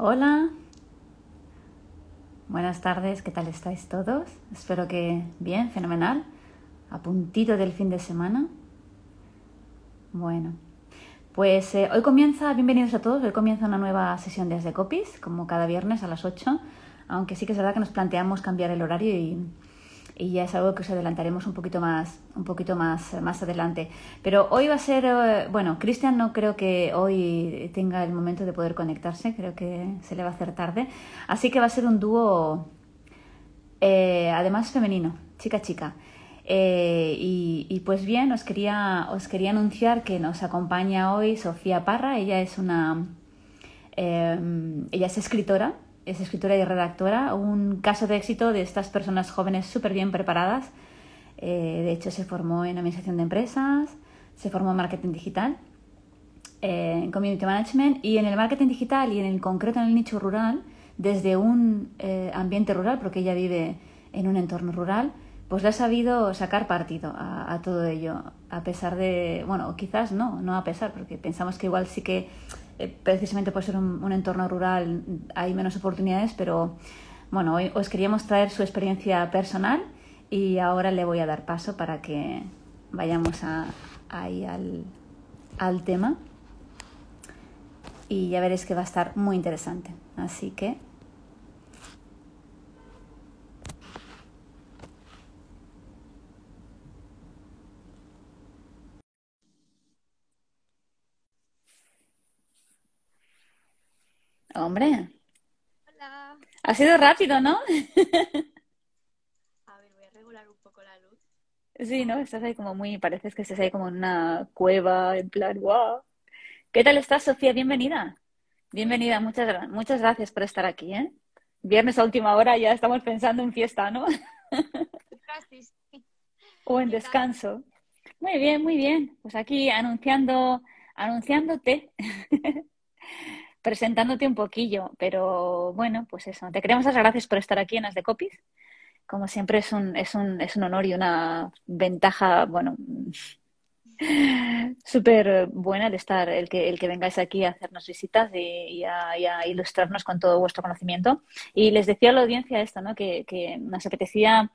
Hola. Buenas tardes, ¿qué tal estáis todos? Espero que bien, fenomenal. A puntito del fin de semana. Bueno, pues eh, hoy comienza, bienvenidos a todos, hoy comienza una nueva sesión de Copies, como cada viernes a las 8, aunque sí que es verdad que nos planteamos cambiar el horario y y ya es algo que os adelantaremos un poquito más, un poquito más, más adelante. Pero hoy va a ser, eh, bueno, Cristian no creo que hoy tenga el momento de poder conectarse, creo que se le va a hacer tarde. Así que va a ser un dúo, eh, además femenino, chica-chica. Eh, y, pues bien, os quería, os quería anunciar que nos acompaña hoy Sofía Parra, ella es una, ella es escritora, es escritora y redactora, un caso de éxito de estas personas jóvenes súper bien preparadas. Eh, de hecho, se formó en Administración de Empresas, se formó en Marketing Digital, eh, en Community Management y en el Marketing Digital y en el concreto en el nicho rural, desde un eh, ambiente rural, porque ella vive en un entorno rural, pues le ha sabido sacar partido a, a, todo ello, a pesar de, bueno, quizás no, no a pesar, porque pensamos que igual sí que eh, precisamente por ser un, entorno rural hay menos oportunidades, pero bueno, hoy os queríamos traer su experiencia personal y ahora le voy a dar paso para que vayamos ahí al, al tema y ya veréis que va a estar muy interesante. Así que Hombre. Hola. Ha sido rápido, ¿no? A ver, voy a regular un poco la luz. Sí, ¿no? Estás ahí como muy, pareces que estás ahí como en una cueva, en plan, wow. ¿Qué tal estás, Sofía? Bienvenida. Bienvenida, muchas, muchas gracias por estar aquí, ¿eh? Viernes a última hora ya estamos pensando en fiesta, ¿no? o en descanso. Muy bien, muy bien. Pues aquí anunciando, anunciándote. presentándote un poquillo, pero bueno, pues eso. Te queremos las gracias por estar aquí en As de Copies. Como siempre es un, es un, es un honor y una ventaja, bueno, súper buena de estar el que, el que vengáis aquí a hacernos visitas y, a, ilustrarnos con todo vuestro conocimiento. Y les decía a la audiencia esto, ¿no? que, que nos apetecía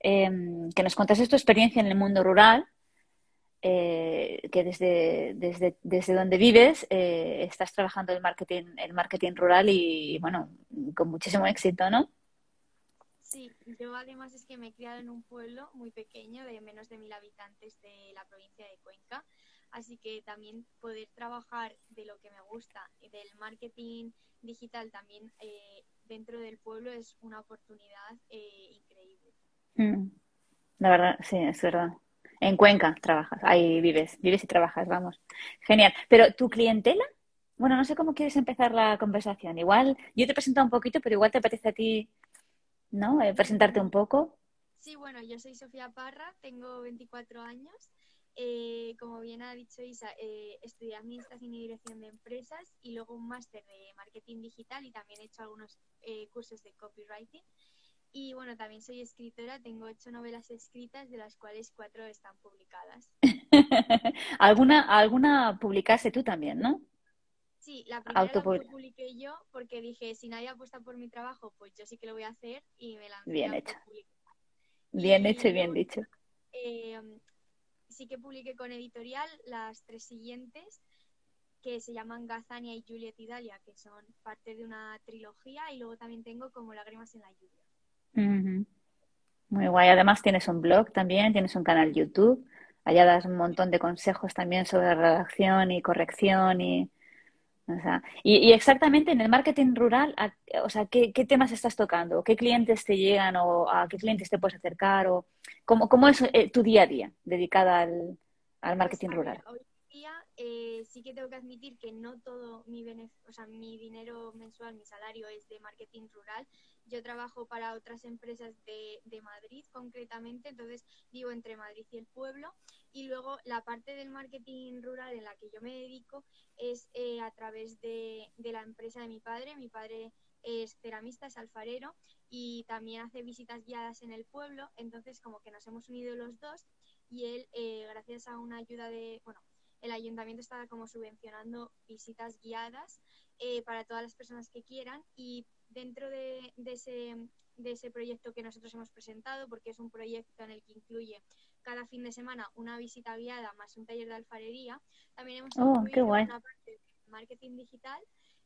em, que nos contases tu experiencia en el mundo rural eh, que desde, desde, desde, donde vives eh, estás trabajando el marketing, el marketing rural y, bueno, con muchísimo éxito, ¿no? Sí, yo además es que me he criado en un pueblo muy pequeño de menos de mil habitantes de la provincia de Cuenca, así que también poder trabajar de lo que me gusta y del marketing digital también eh, dentro del pueblo es una oportunidad increíble. Mm. La verdad, sí, es verdad. En Cuenca trabajas, ahí vives, vives y trabajas, vamos. Genial. Pero tu clientela, bueno, no sé cómo quieres empezar la conversación. Igual, yo te he presentado un poquito, pero igual te apetece a ti, ¿no? Eh, presentarte un poco. Sí, bueno, yo soy Sofía Parra, tengo 24 años. Eh, como bien ha dicho Isa, eh, estudié Administración y Dirección de Empresas y luego un máster de Marketing Digital y también he hecho algunos eh, cursos de Copywriting. Y bueno, también soy escritora, tengo ocho novelas escritas, de las cuales cuatro están publicadas. ¿Alguna, alguna publicaste tú también, no? Sí, la primera la publiqué yo porque dije, si nadie apuesta por mi trabajo, pues yo sí que lo voy a hacer y me lancé Bien hecho. Bien hecho y bien dicho. Eh, sí que publiqué con editorial las tres siguientes, que se llaman Gazania y Juliet y Dalia, que son parte de una trilogía, y luego también tengo como Lágrimas en la lluvia. Muy guay. Además tienes un blog también, tienes un canal YouTube. Allá das un montón de consejos también sobre redacción y corrección y, y, exactamente en el marketing rural, o sea, ¿qué, temas estás tocando? ¿Qué clientes te llegan o a qué clientes te puedes acercar? o ¿Cómo, cómo es eh, tu día a día dedicada al, al pues, marketing rural? Eh, sí que tengo que admitir que no todo mi, o sea, mi dinero mensual, mi salario es de marketing rural. Yo trabajo para otras empresas de, Madrid concretamente, entonces vivo entre Madrid y el pueblo. Y luego la parte del marketing rural en la que yo me dedico es eh, a través de, de la empresa de mi padre. Mi padre es ceramista, es alfarero y también hace visitas guiadas en el pueblo. Entonces como que nos hemos unido los dos y él, eh, gracias a una ayuda de, bueno, el ayuntamiento está como subvencionando visitas guiadas eh, para todas las personas que quieran y dentro de, ese, de ese proyecto que nosotros hemos presentado, porque es un proyecto en el que incluye cada fin de semana una visita guiada más un taller de alfarería, también hemos oh, incluido una parte de marketing digital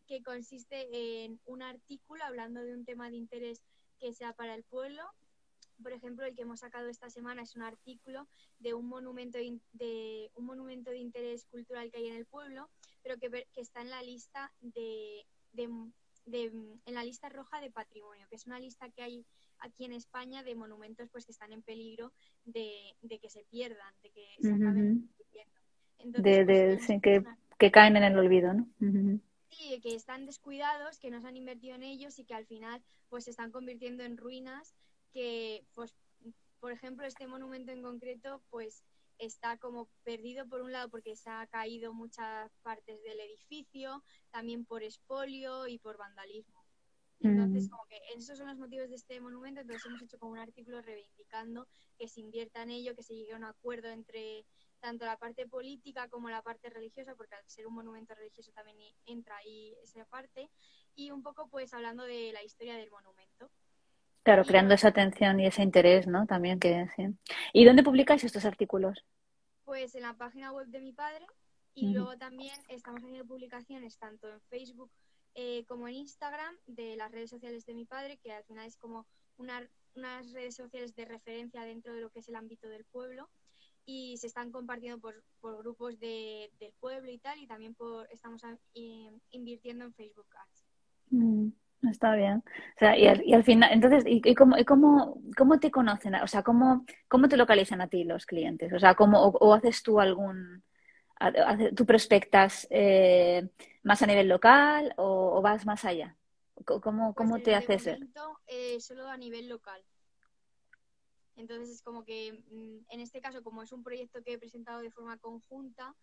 que consiste en un artículo hablando de un tema de interés que sea para el pueblo. Por ejemplo, el que hemos sacado esta semana es un artículo de un monumento de, un monumento de interés cultural que hay en el pueblo, pero que, que está en la lista de, en la lista roja de patrimonio, que es una lista que hay aquí en España de monumentos pues que están en peligro de, que se pierdan, de que se acaben de, pues, que, que, caen en el olvido, ¿no? Sí, que están descuidados, que no se han invertido en ellos y que al final pues se están convirtiendo en ruinas que, pues, por ejemplo, este monumento en concreto, pues está como perdido por un lado porque se ha caído muchas partes del edificio, también por espolio y por vandalismo. Entonces, mm. como que esos son los motivos de este monumento, entonces hemos hecho como un artículo reivindicando que se invierta en ello, que se llegue a un acuerdo entre tanto la parte política como la parte religiosa, porque al ser un monumento religioso también entra ahí esa parte, y un poco pues hablando de la historia del monumento. Claro, creando esa atención y ese interés, ¿no? También que sí. ¿Y dónde publicáis estos artículos? Pues en la página web de mi padre y luego también estamos haciendo publicaciones tanto en Facebook eh, como en Instagram de las redes sociales de mi padre, que al final es como unas redes sociales de referencia dentro de lo que es el ámbito del pueblo y se están compartiendo por, por grupos de, del pueblo y tal y también por estamos invirtiendo en Facebook Ads. Mm, está bien. O sea, y al, y al final, entonces, ¿y, y, cómo, y cómo, cómo, te conocen? O sea, ¿cómo, ¿cómo te localizan a ti los clientes? O sea, ¿cómo, o, haces tú algún, tú prospectas eh, más a nivel local o, vas más allá? ¿Cómo, cómo pues te haces ser? Eh, solo a nivel local. Entonces es como que mm, en este caso, como es un proyecto que he presentado de forma conjunta,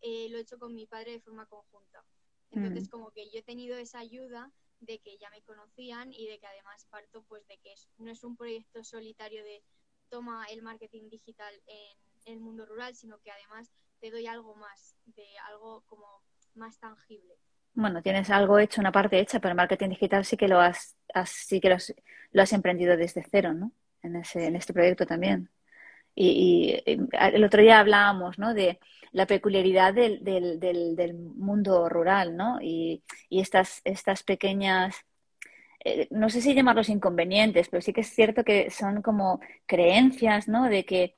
eh, lo he hecho con mi padre de forma conjunta. Entonces mm. como que yo he tenido esa ayuda de que ya me conocían y de que además parto pues de que no es un proyecto solitario de toma el marketing digital en, el mundo rural, sino que además te doy algo más, de algo como más tangible. Bueno, tienes algo hecho, una parte hecha, pero el marketing digital sí que lo has, sí que lo has emprendido desde cero, ¿no? en, ese, en este proyecto también. Y, el otro día hablábamos ¿no? de la peculiaridad del, del, del, mundo rural ¿no? y, y estas, estas pequeñas, eh, no sé si llamarlos inconvenientes, pero sí que es cierto que son como creencias ¿no? de que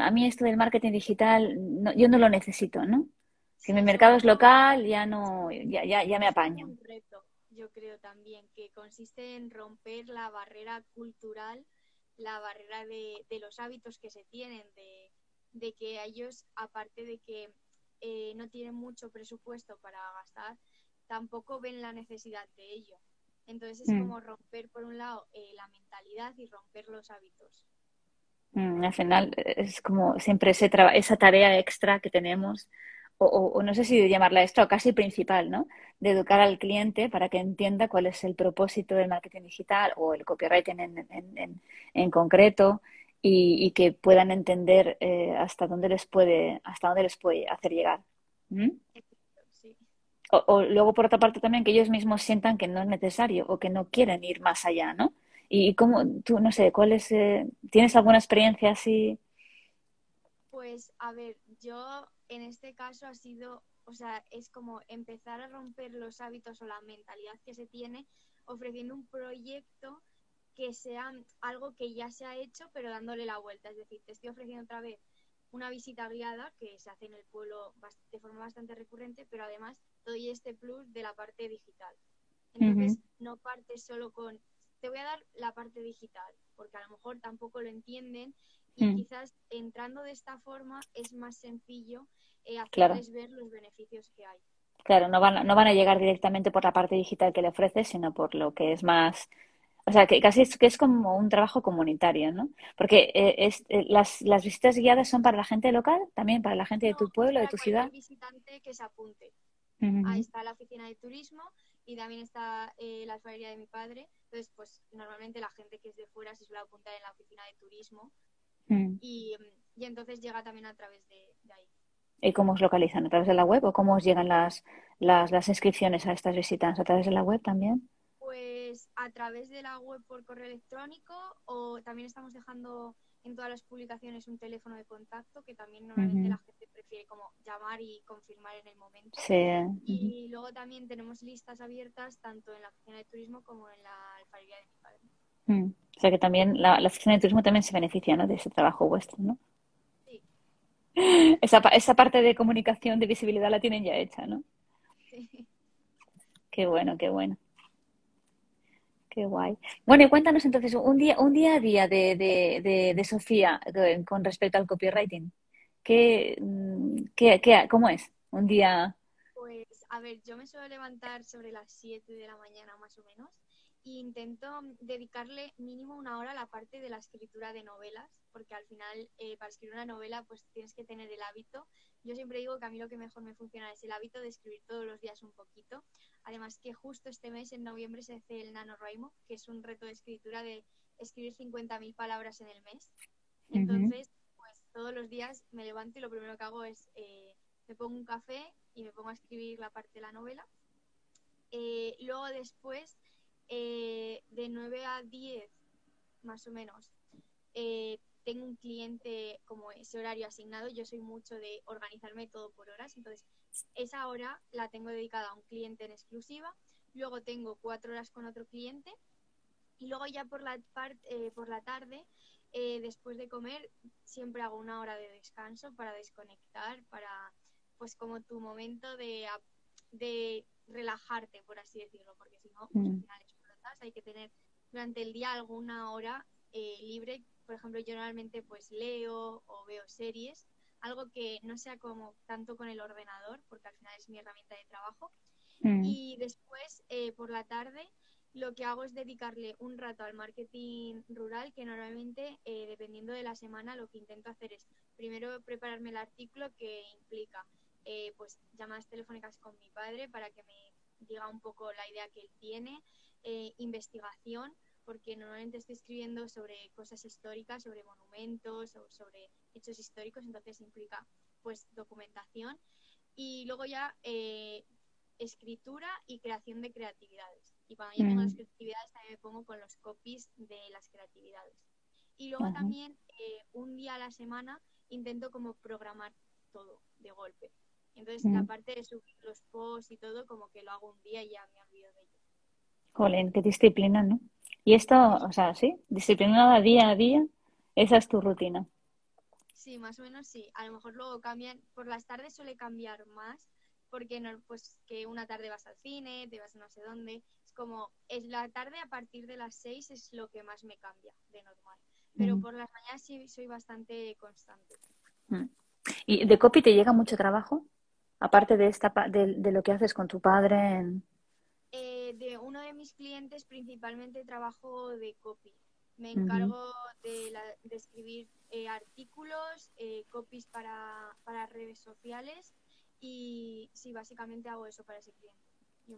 a mí esto del marketing digital yo no lo necesito, ¿no? Si mi mercado es local, ya no, ya, ya, ya me apaño. Un reto, yo creo también, que consiste en romper la barrera cultural la barrera de, los hábitos que se tienen, de, de, que ellos, aparte de que eh, no tienen mucho presupuesto para gastar, tampoco ven la necesidad de ello. Entonces es mm. como romper, por un lado, eh, la mentalidad y romper los hábitos. Mm, al final es como siempre ese esa tarea extra que tenemos o, no sé si llamarla esto, o casi principal, ¿no? De educar al cliente para que entienda cuál es el propósito del marketing digital o el copywriting en, en, en, concreto y, que puedan entender eh, hasta dónde les puede, hasta dónde les puede hacer llegar. O, luego, por otra parte, también que ellos mismos sientan que no es necesario o que no quieren ir más allá, ¿no? Y, cómo, tú, no sé, ¿cuál es, eh, ¿tienes alguna experiencia así? Pues, a ver, yo en este caso ha sido, o sea, es como empezar a romper los hábitos o la mentalidad que se tiene ofreciendo un proyecto que sea algo que ya se ha hecho, pero dándole la vuelta. Es decir, te estoy ofreciendo otra vez una visita guiada que se hace en el pueblo de forma bastante recurrente, pero además doy este plus de la parte digital. Entonces, no partes solo con, te voy a dar la parte digital, porque a lo mejor tampoco lo entienden y mm. quizás entrando de esta forma es más sencillo eh, hacerles ver los beneficios que hay. Claro, no van, no van a llegar directamente por la parte digital que le ofreces, sino por lo que es más, o sea, que casi es, que es como un trabajo comunitario, ¿no? Porque eh, es, eh, las, las visitas guiadas son para la gente local, también para la gente de tu pueblo, de tu ciudad. visitante que se apunte. Ahí está la oficina de turismo y también está la alfarería de mi padre. Entonces, pues normalmente la gente que es de fuera se suele apuntar en la oficina de turismo Mm. Y, y, entonces llega también a través de, ahí. ¿Y cómo os localizan? ¿A través de la web o cómo os llegan las, las, las inscripciones a estas visitas? ¿A través de la web también? Pues a través de la web por correo electrónico o también estamos dejando en todas las publicaciones un teléfono de contacto que también normalmente la gente prefiere como llamar y confirmar en el momento. Sí. Y luego también tenemos listas abiertas tanto en la oficina de turismo como en la alfarería de mi. Mm. O sea que también la, la oficina de turismo también se beneficia ¿no? de ese trabajo vuestro, ¿no? Sí. Esa, esa parte de comunicación, de visibilidad la tienen ya hecha, ¿no? Sí. Qué bueno, qué bueno. Qué guay. Bueno, y cuéntanos entonces un día, un día a día de, de, de, de Sofía con respecto al copywriting. ¿Qué, mm, qué, qué, ¿Cómo es un día? Pues, a ver, yo me suelo levantar sobre las 7 de la mañana más o menos e intento dedicarle mínimo una hora a la parte de la escritura de novelas, porque al final eh, para escribir una novela pues tienes que tener el hábito. Yo siempre digo que a mí lo que mejor me funciona es el hábito de escribir todos los días un poquito. Además que justo este mes, en noviembre, se hace el NaNoWriMo, que es un reto de escritura de escribir 50.000 palabras en el mes. Entonces, pues todos los días me levanto y lo primero que hago es eh, me pongo un café y me pongo a escribir la parte de la novela. Eh, luego después, eh, de 9 a 10, más o menos, eh, tengo un cliente como ese horario asignado. Yo soy mucho de organizarme todo por horas, entonces esa hora la tengo dedicada a un cliente en exclusiva. Luego tengo cuatro horas con otro cliente y luego ya por la, par- eh, por la tarde, eh, después de comer, siempre hago una hora de descanso para desconectar, para pues como tu momento de, de relajarte, por así decirlo, porque si no, pues, al final. Hay que tener durante el día alguna hora eh, libre. Por ejemplo, yo normalmente pues leo o veo series, algo que no sea como tanto con el ordenador, porque al final es mi herramienta de trabajo. Mm. Y después, eh, por la tarde, lo que hago es dedicarle un rato al marketing rural, que normalmente, eh, dependiendo de la semana, lo que intento hacer es primero prepararme el artículo que implica eh, pues llamadas telefónicas con mi padre para que me diga un poco la idea que él tiene, eh, investigación, porque normalmente estoy escribiendo sobre cosas históricas, sobre monumentos o sobre hechos históricos, entonces implica pues documentación y luego ya eh, escritura y creación de creatividades. Y cuando ya tengo Mm. las creatividades también me pongo con los copies de las creatividades. Y luego Ajá. también eh, un día a la semana intento como programar todo de golpe. Entonces la Mm. parte de subir los posts y todo como que lo hago un día y ya me olvido de ello. Jolín, qué disciplina, ¿no? Y esto, o sea, sí, disciplinada día a día, esa es tu rutina. Sí, más o menos sí. A lo mejor luego cambian, por las tardes suele cambiar más, porque no, pues que una tarde vas al cine, te vas no sé dónde. Es como, es la tarde a partir de las seis es lo que más me cambia de normal. Pero Mm. por las mañanas sí soy bastante constante. Mm. ¿Y de copy te llega mucho trabajo? Aparte de esta de, de lo que haces con tu padre en... Eh, de uno de mis clientes principalmente trabajo de copy. Me encargo de, la- de escribir eh, artículos, eh, copies para, para redes sociales y sí, básicamente hago eso para ese cliente.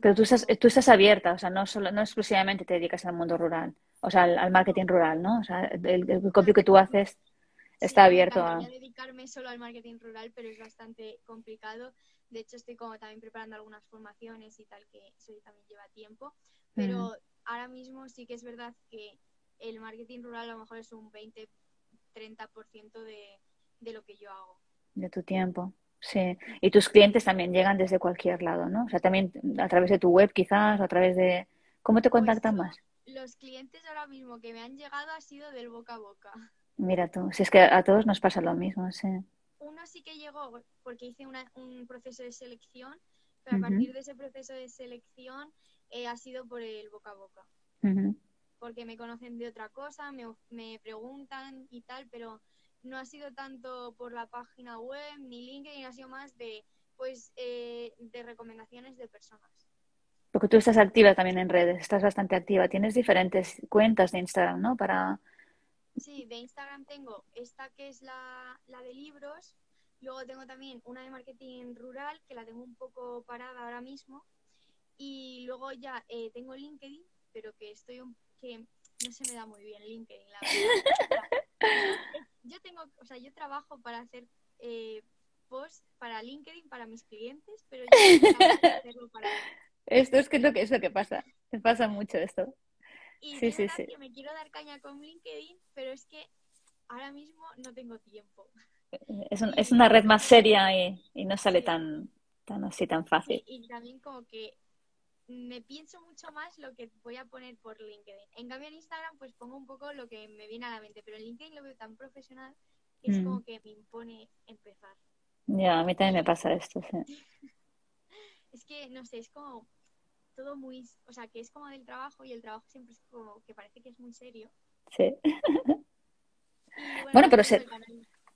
Pero tú estás, tú estás abierta, o sea, no solo, no exclusivamente te dedicas al mundo rural, o sea, al, al marketing rural, ¿no? O sea, el, el copy que tú haces está Sí, abierto a... dedicarme solo al marketing rural, pero es bastante complicado. De hecho, estoy como también preparando algunas formaciones y tal, que eso también lleva tiempo. Pero ahora mismo sí que es verdad que el marketing rural a lo mejor es un 20-30% de, de lo que yo hago. de tu tiempo. Sí. Y tus clientes también llegan desde cualquier lado, ¿no? O sea, también a través de tu web quizás, o a través de... ¿Cómo te Pues contactan más? Los clientes ahora mismo que me han llegado ha sido del boca a boca. Mira tú, si es que a todos nos pasa lo mismo, sí. Uno sí que llegó porque hice una- un proceso de selección, pero a partir de ese proceso de selección eh, ha sido por el boca a boca. Porque me conocen de otra cosa, me, me preguntan y tal, pero no ha sido tanto por la página web ni LinkedIn, ha sido más de pues eh, de recomendaciones de personas. Porque tú estás activa también en redes, estás bastante activa. Tienes diferentes cuentas de Instagram, ¿no? Para... Sí, de Instagram tengo esta que es la, la de libros, luego tengo también una de marketing rural que la tengo un poco parada ahora mismo y luego ya eh, tengo LinkedIn, pero que estoy un, que no se me da muy bien LinkedIn, la verdad. Yo tengo, o sea, yo trabajo para hacer eh, posts para LinkedIn, para mis clientes, pero yo no hacerlo para Esto es que es lo que es lo que pasa. Me pasa mucho esto. Y sí, sí, sí. que me quiero dar caña con LinkedIn, pero es que ahora mismo no tengo tiempo. Es, es una red más seria y, y no sale tan, tan así, tan fácil. y también como que me pienso mucho más lo que voy a poner por LinkedIn. En cambio en Instagram pues pongo un poco lo que me viene a la mente, pero en LinkedIn lo veo tan profesional que es mm. como que me impone empezar. Ya, a mí también me pasa esto, sí. es que, no sé, es como todo muy, o sea, que es como del trabajo y el trabajo siempre es como que parece que es muy serio. Sí. bueno, pero se...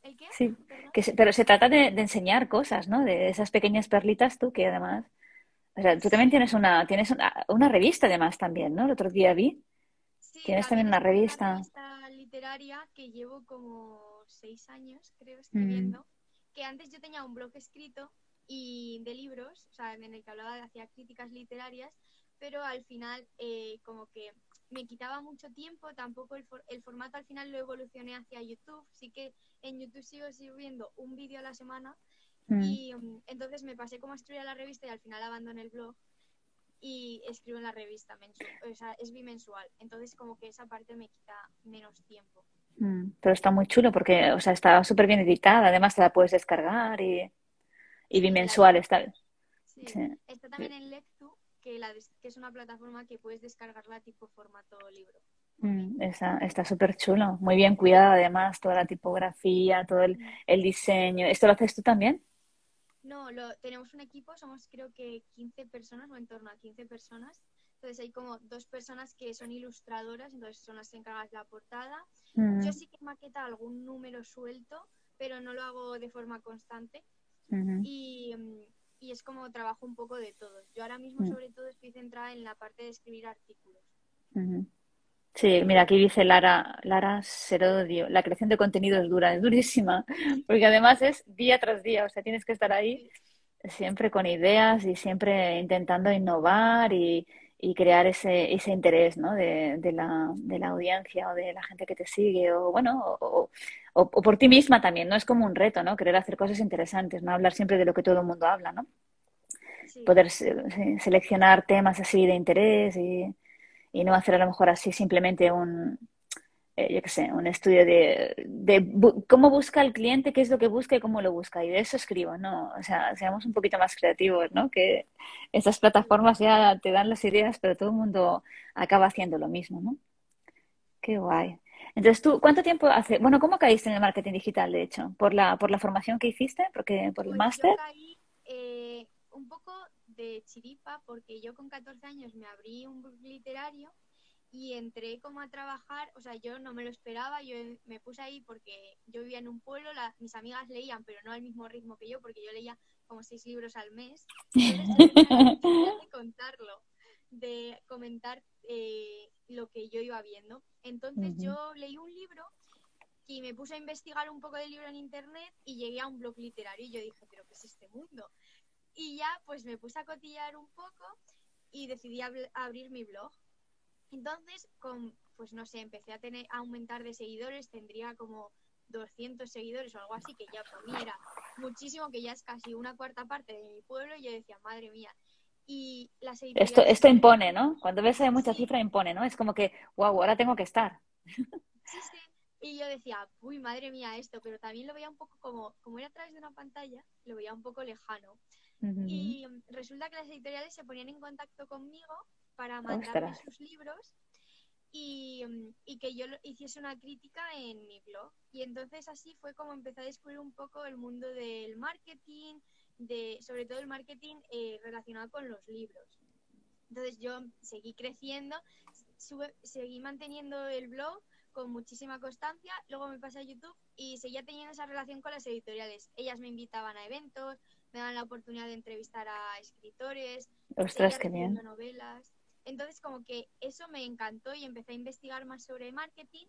¿El qué? Sí, que pero se trata de, de, enseñar cosas, ¿no? De esas pequeñas perlitas tú que además o sea, tú también tienes una, tienes una, revista además también, ¿no? El otro día vi. tienes también una revista. Una revista literaria que llevo como seis años, creo, escribiendo. Mm. Que antes yo tenía un blog escrito y de libros, o sea, en el que hablaba, hacía críticas literarias, pero al final eh, como que me quitaba mucho tiempo, tampoco el, el, formato al final lo evolucioné hacia YouTube, sí que en YouTube sigo subiendo un vídeo a la semana, Mm. Y um, entonces me pasé como a escribir a la revista y al final abandoné el blog y escribo en la revista mensual, o sea, es bimensual. Entonces como que esa parte me quita menos tiempo. Mm, pero está muy chulo porque, o sea, está súper bien editada, además te la puedes descargar y, y bimensual está. Sí. Está también en que, la, que es una plataforma que puedes descargarla tipo formato libro. Mm, está súper chulo, muy bien cuidada además, toda la tipografía, todo el, el diseño. ¿Esto lo haces tú también? No, lo, tenemos un equipo, somos creo que 15 personas o en torno a 15 personas. Entonces hay como dos personas que son ilustradoras, entonces son las encargadas de la portada. Mm. Yo sí que maqueta algún número suelto, pero no lo hago de forma constante. y, y, es como trabajo un poco de todo. Yo ahora mismo mm. sobre todo estoy centrada en la parte de escribir artículos. Sí, mira, aquí dice Lara, Lara Serodio, la creación de contenido es dura, es durísima, porque además es día tras día, o sea, tienes que estar ahí siempre con ideas y siempre intentando innovar y, crear ese, ese interés ¿no? de, de, la, de la audiencia o de la gente que te sigue, o bueno, o, o, por ti misma también, no es como un reto, ¿no? Querer hacer cosas interesantes, no hablar siempre de lo que todo el mundo habla, ¿no? Poder seleccionar temas así de interés y y no hacer a lo mejor así simplemente un, eh, yo qué sé, un estudio de, de cómo busca el cliente, qué es lo que busca y cómo lo busca. Y de eso escribo, ¿no? O sea, seamos un poquito más creativos, ¿no? Que estas plataformas ya te dan las ideas, pero todo el mundo acaba haciendo lo mismo, ¿no? Qué guay. Entonces, ¿tú cuánto tiempo hace? Bueno, ¿cómo caíste en el marketing digital, de hecho? ¿Por la, por la formación que hiciste? porque ¿Por el pues máster? caí eh, un poco de chiripa porque yo con 14 años me abrí un book literario y entré como a trabajar, o sea, yo no me lo esperaba, yo me puse ahí porque yo vivía en un pueblo, mis amigas leían, pero no al mismo ritmo que yo, porque yo leía como seis libros al mes. de contarlo, de comentar eh, lo que yo iba viendo. Entonces yo leí un libro y me puse a investigar un poco del libro en internet y llegué a un blog literario y yo dije, pero ¿qué es este mundo? Y ya pues me puse a cotillar un poco y decidí abrir mi blog. Entonces, con, pues no sé, empecé a tener a aumentar de seguidores, tendría como 200 seguidores o algo así, que ya por mí era muchísimo, que ya es casi una cuarta parte de mi pueblo, y yo decía, madre mía. Y las esto, esto impone, ¿no? Cuando ves mucha cifra impone, ¿no? Es como que, wow, ahora tengo que estar. Sí, sí. Y yo decía, uy, madre mía, esto, pero también lo veía un poco como, como era a través de una pantalla, lo veía un poco lejano. Y resulta que las editoriales se ponían en contacto conmigo para mandarme sus libros y, y, que yo hiciese una crítica en mi blog. Y entonces así fue como empecé a descubrir un poco el mundo del marketing, de, sobre todo el marketing eh, relacionado con los libros. Entonces yo seguí creciendo, seguí manteniendo el blog con muchísima constancia, luego me pasé a YouTube y seguía teniendo esa relación con las editoriales. Ellas me invitaban a eventos, me dan la oportunidad de entrevistar a escritores, Ostras, qué bien. novelas. Entonces como que eso me encantó y empecé a investigar más sobre marketing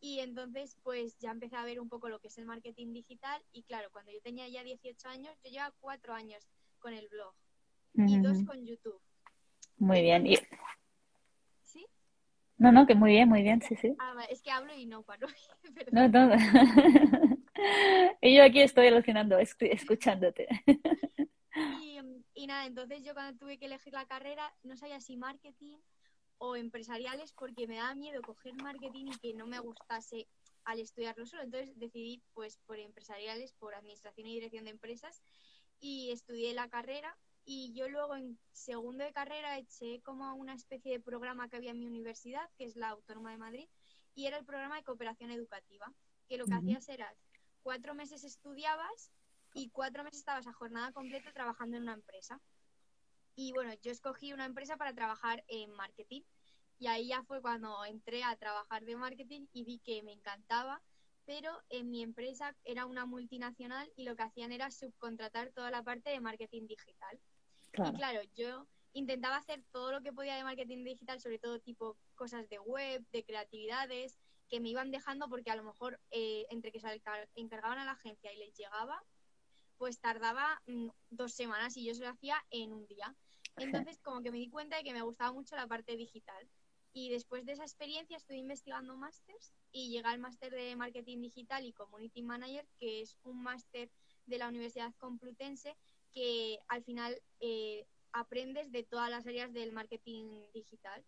y entonces pues ya empecé a ver un poco lo que es el marketing digital y claro, cuando yo tenía ya 18 años, yo llevaba cuatro años con el blog y dos con YouTube. Muy bien. Y... ¿Sí? No, no, que muy bien, muy bien, sí, sí. Ah, es que hablo y no paro. no, no. y yo aquí estoy alucinando, escuchándote. Y, y nada, entonces yo cuando tuve que elegir la carrera no sabía si marketing o empresariales porque me daba miedo coger marketing y que no me gustase al estudiarlo solo. Entonces decidí pues por empresariales, por administración y dirección de empresas y estudié la carrera y yo luego en segundo de carrera eché como una especie de programa que había en mi universidad, que es la Autónoma de Madrid, y era el programa de cooperación educativa, que lo que hacías era cuatro meses estudiabas y cuatro meses estabas a jornada completa trabajando en una empresa. Y bueno, yo escogí una empresa para trabajar en marketing y ahí ya fue cuando entré a trabajar de marketing y vi que me encantaba, pero en mi empresa era una multinacional y lo que hacían era subcontratar toda la parte de marketing digital. Y claro, yo intentaba hacer todo lo que podía de marketing digital, sobre todo tipo cosas de web, de creatividades, que me iban dejando porque a lo mejor eh, entre que se encargaban a la agencia y les llegaba, pues tardaba mm, dos semanas y yo se lo hacía en un día. Entonces como que me di cuenta de que me gustaba mucho la parte digital. Y después de esa experiencia estoy investigando másters y llegué al máster de Marketing Digital y Community Manager, que es un máster de la Universidad Complutense que al final eh, aprendes de todas las áreas del marketing digital.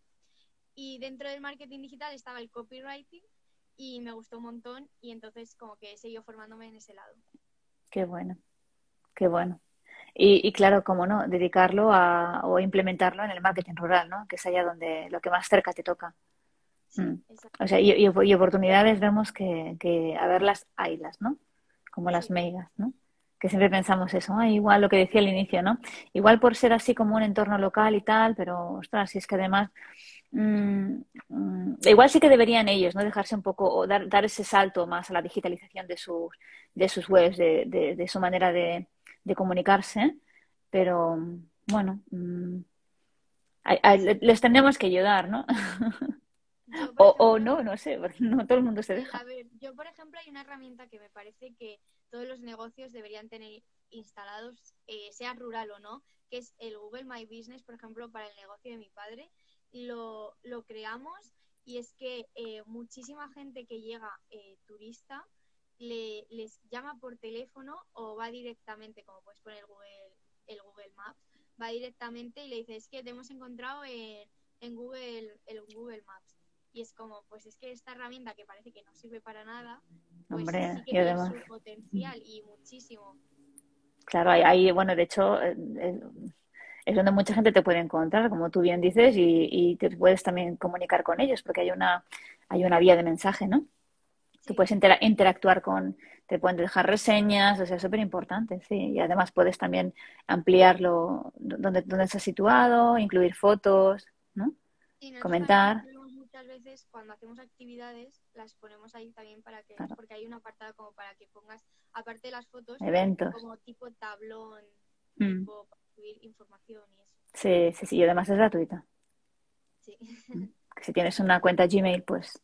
Y dentro del marketing digital estaba el copywriting y me gustó un montón y entonces como que he seguido formándome en ese lado. Qué bueno, qué bueno. Y, claro, como no, dedicarlo a, o implementarlo en el marketing rural, ¿no? Que es allá donde lo que más cerca te toca. Mm. O sea, y, oportunidades vemos que, que a verlas haylas, ¿no? Como las megas, ¿no? Que siempre pensamos eso, igual lo que decía al inicio, ¿no? Igual por ser así como un entorno local y tal, pero ostras, si es que además mm, mm, igual sí que deberían ellos, ¿no? Dejarse un poco o dar, dar ese salto más a la digitalización de sus, de sus webs, de, de su manera de, de comunicarse, pero bueno, mm, les tenemos que ayudar, ¿no? o, no, no sé, no todo el mundo se deja. A ver, yo por ejemplo hay una herramienta que me parece que todos los negocios deberían tener instalados, eh, sea rural o no, que es el Google My Business, por ejemplo, para el negocio de mi padre. Lo, lo creamos y es que eh, muchísima gente que llega eh, turista le, les llama por teléfono o va directamente, como puedes poner Google, el Google Maps, va directamente y le dice, es que te hemos encontrado en, en Google, el Google Maps. Y es como, pues es que esta herramienta que parece que no sirve para nada, pues sí que tiene su potencial y muchísimo. Claro, hay, bueno, de hecho, eh, eh, es donde mucha gente te puede encontrar, como tú bien dices, y, te puedes también comunicar con ellos, porque hay una, hay una vía de mensaje, ¿no? Tú puedes interactuar con, te pueden dejar reseñas, o sea, es súper importante, sí. Y además puedes también ampliarlo donde, donde está situado, incluir fotos, ¿no? Comentar. Muchas veces cuando hacemos actividades las ponemos ahí también para que, porque hay un apartado como para que pongas, aparte de las fotos, eventos. Como tipo tablón, mm. tipo para subir información y eso. Sí, sí, sí, y además es gratuita. Sí. Mm. Si tienes una cuenta Gmail, pues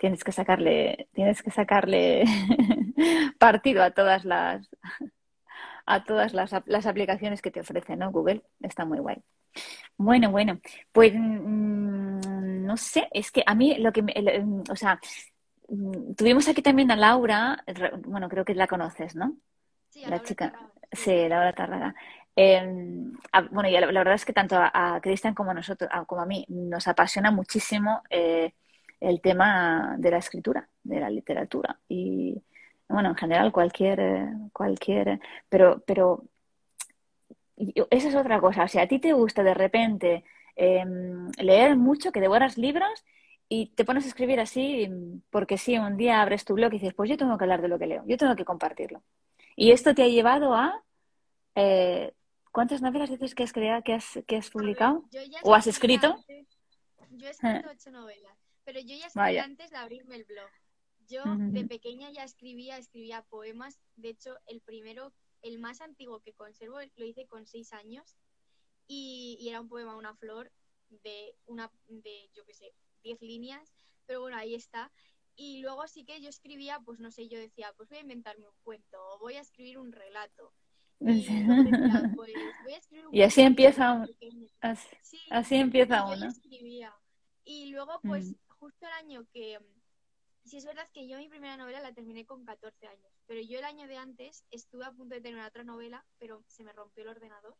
tienes que sacarle, tienes que sacarle partido a todas las a todas las, las, aplicaciones que te ofrece, ¿no? Google está muy guay. Bueno, bueno, pues mm, no sé, es que a mí lo que, o sea, mm, tuvimos aquí también a Laura, bueno, creo que la conoces, ¿no? Sí, la chica, sí, Laura Tárraga. Em, bueno, y la, verdad es que tanto a, Cristian como a nosotros, como a mí, nos apasiona muchísimo eh, el tema de la escritura, de la literatura y bueno, en general cualquier, cualquier, pero, pero esa es otra cosa. O sea, a ti te gusta de repente em, leer mucho, que devoras libros y te pones a escribir así porque si un día abres tu blog y dices, pues yo tengo que hablar de lo que leo, yo tengo que compartirlo. Y esto te ha llevado a... Eh, ¿Cuántas novelas dices que has, creado, que has, que has publicado? ¿O has escrito? yo he escrito ocho novelas. Pero yo ya escribía antes de abrirme el blog. Yo de pequeña ya escribía, escribía poemas. De hecho, el primero, el más antiguo que conservo, lo hice con seis años. Y, era un poema, una flor, de una, de, yo qué sé, diez líneas. Pero bueno, ahí está. Y luego sí que yo escribía, pues no sé, yo decía, pues voy a inventarme un cuento, o voy a escribir un relato. Y, pues, así empieza así, empieza uno. Y luego, pues, mm justo el año que, si es verdad que yo mi primera novela la terminé con 14 años, pero yo el año de antes estuve a punto de tener otra novela, pero se me rompió el ordenador.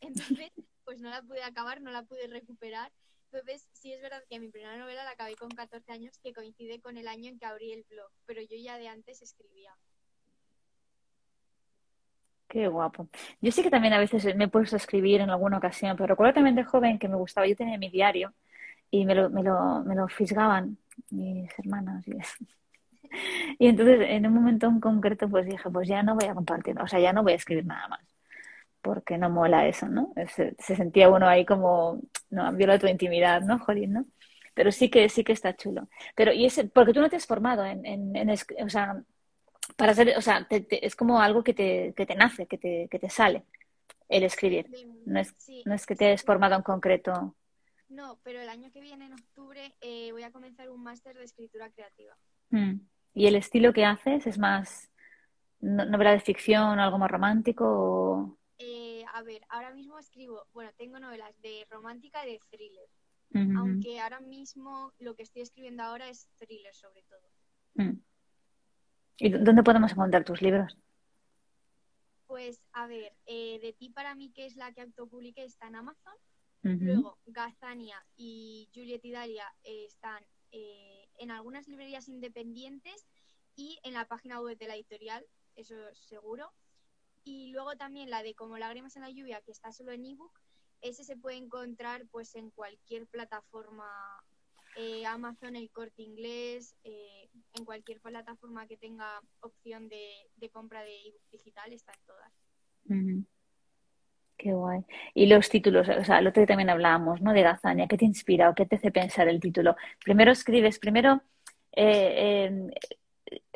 Entonces, pues no la pude acabar, no la pude recuperar. Entonces, sí es verdad que mi primera novela la acabé con 14 años, que coincide con el año en que abrí el blog, pero yo ya de antes escribía. Qué guapo. Yo sí que también a veces me he puesto a escribir en alguna ocasión, pero recuerdo también de joven que me gustaba, yo tenía mi diario y me lo, me lo, me lo fisgaban mis hermanas y eso. Y entonces, en un momento en concreto, pues dije, pues ya no voy a compartir, o sea, ya no voy a escribir nada más, porque no mola eso, ¿no? Se, sentía uno ahí como, no, viola tu intimidad, ¿no? Jolín, ¿no? Pero sí que, sí que está chulo. Pero, y ese, porque tú no te has formado en, en, o sea, para ser, o sea, es como algo que te, que te nace, que te, que te sale el escribir. No es, no es que te hayas formado en concreto. No, pero el año que viene, en octubre, eh, voy a comenzar un máster de escritura creativa. Mm. ¿Y el estilo que haces es más novela de ficción, algo más romántico? Eh, a ver, ahora mismo escribo, bueno, tengo novelas de romántica y de thriller. Aunque ahora mismo lo que estoy escribiendo ahora es thriller sobre todo. Mm. ¿Y dónde podemos encontrar tus libros? Pues, a ver, eh, de ti para mí, que es la que autopubliqué, está en Amazon. Luego, Gazania y Juliet y Dalia eh, están eh, en algunas librerías independientes y en la página web de la editorial, eso seguro. Y luego también la de Como lágrimas en la lluvia, que está solo en ebook, ese se puede encontrar pues en cualquier plataforma, eh, Amazon, el corte inglés, eh, en cualquier plataforma que tenga opción de, compra de ebook digital, está en todas. Qué guay. Y los títulos, o sea, lo que también hablábamos, ¿no? De Gazaña, ¿qué te inspira o qué te hace pensar el título? Primero escribes, primero, eh, em,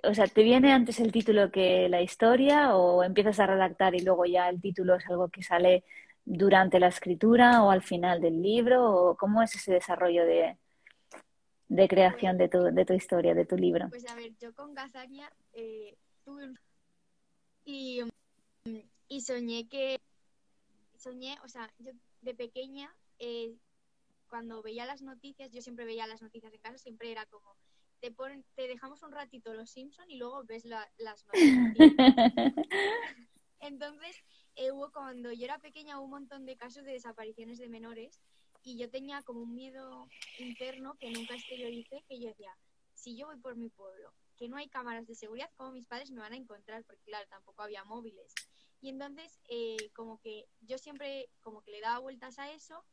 o sea, ¿te viene antes el título que la historia o empiezas a redactar y luego ya el título es algo que sale durante la escritura o al final del libro? ¿O cómo es ese desarrollo de, de creación de tu, de tu historia, de tu libro? Pues a ver, yo con Gazaña eh, tuve un... y soñé que soñé, o sea, yo de pequeña, eh, cuando veía las noticias, yo siempre veía las noticias en casa, siempre era como, te, ponen, te dejamos un ratito los Simpson y luego ves las noticias. Entonces, eh, hubo cuando yo era pequeña hubo un montón de casos de desapariciones de menores y yo tenía como un miedo interno que nunca exterioricé, que yo decía, si yo voy por mi pueblo, que no hay cámaras de seguridad, ¿cómo mis padres me van a encontrar? Porque claro, tampoco había móviles. Y entonces, eh, como que yo siempre como que le daba vueltas a eso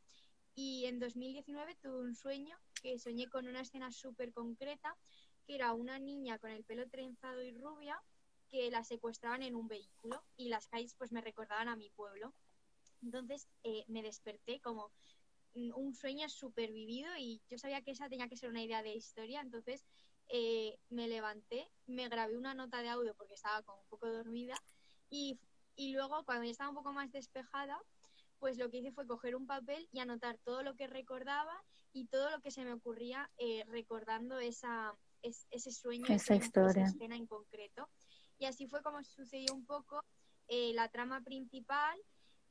y en 2019 tuve un sueño que soñé con una escena súper concreta, que era una niña con el pelo trenzado y rubia que la secuestraban en un vehículo y las calles pues me recordaban a mi pueblo. Entonces eh, me desperté como un sueño súper vivido y yo sabía que esa tenía que ser una idea de historia, entonces eh, me levanté, me grabé una nota de audio porque estaba como un poco dormida y y luego, cuando ya estaba un poco más despejada, pues lo que hice fue coger un papel y anotar todo lo que recordaba y todo lo que se me ocurría eh, recordando esa, ese sueño, esa, historia. esa escena en concreto. Y así fue como sucedió un poco eh, la trama principal.